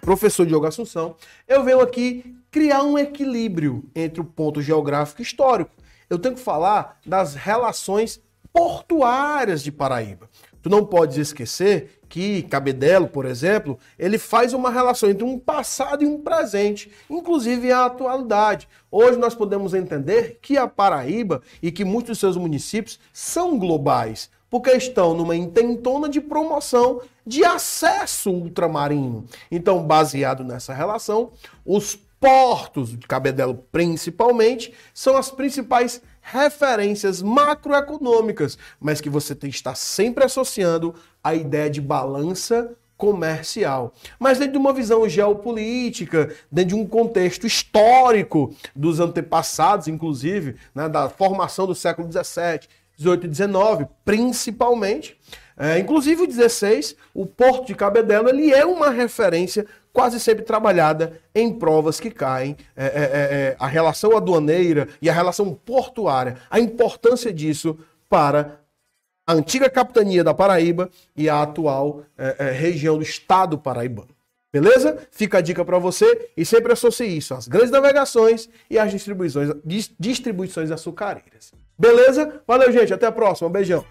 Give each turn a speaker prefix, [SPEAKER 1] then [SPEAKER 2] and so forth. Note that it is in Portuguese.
[SPEAKER 1] professor Diogo Assunção, eu venho aqui criar um equilíbrio entre o ponto geográfico e histórico. Eu tenho que falar das relações portuárias de Paraíba. Tu não podes esquecer que Cabedelo, por exemplo, ele faz uma relação entre um passado e um presente, inclusive a atualidade. Hoje nós podemos entender que a Paraíba e que muitos dos seus municípios são globais, porque estão numa intentona de promoção de acesso ultramarino. Então, baseado nessa relação, os portos de Cabedelo principalmente são as principais referências macroeconômicas, mas que você tem que estar sempre associando a ideia de balança comercial. Mas dentro de uma visão geopolítica, dentro de um contexto histórico dos antepassados, inclusive, né, da formação do século XVII, 18 e 19, principalmente. É, inclusive o 16, o Porto de Cabedelo, ele é uma referência quase sempre trabalhada em provas que caem, é, é, é, é a relação aduaneira e a relação portuária, a importância disso para a antiga capitania da Paraíba e a atual é, região do estado paraibano. Beleza? Fica a dica para você e sempre associe isso às grandes navegações e às distribuições, distribuições açucareiras. Beleza? Valeu, gente. Até a próxima. Um beijão.